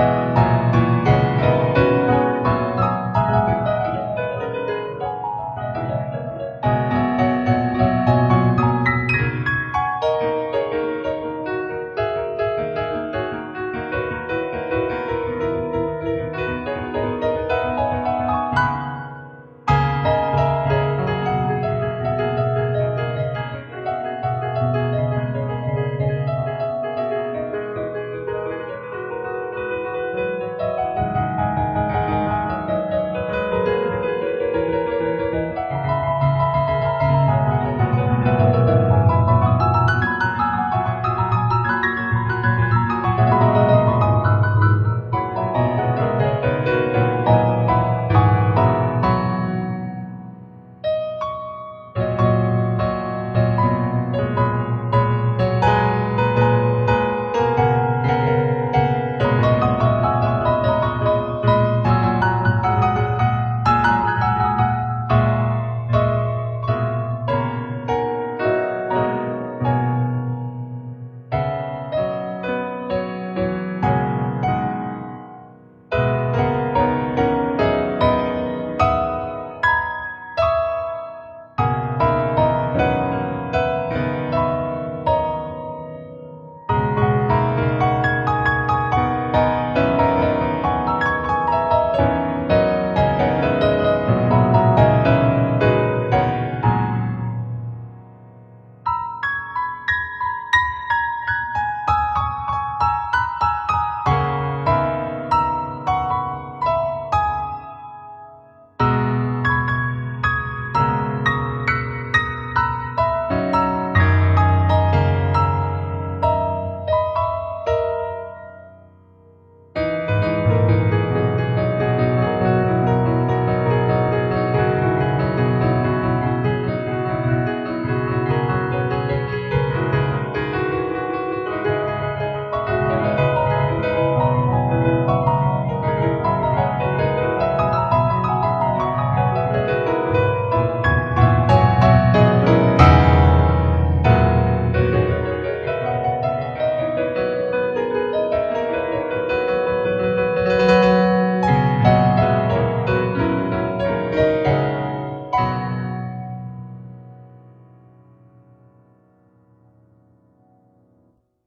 Amen.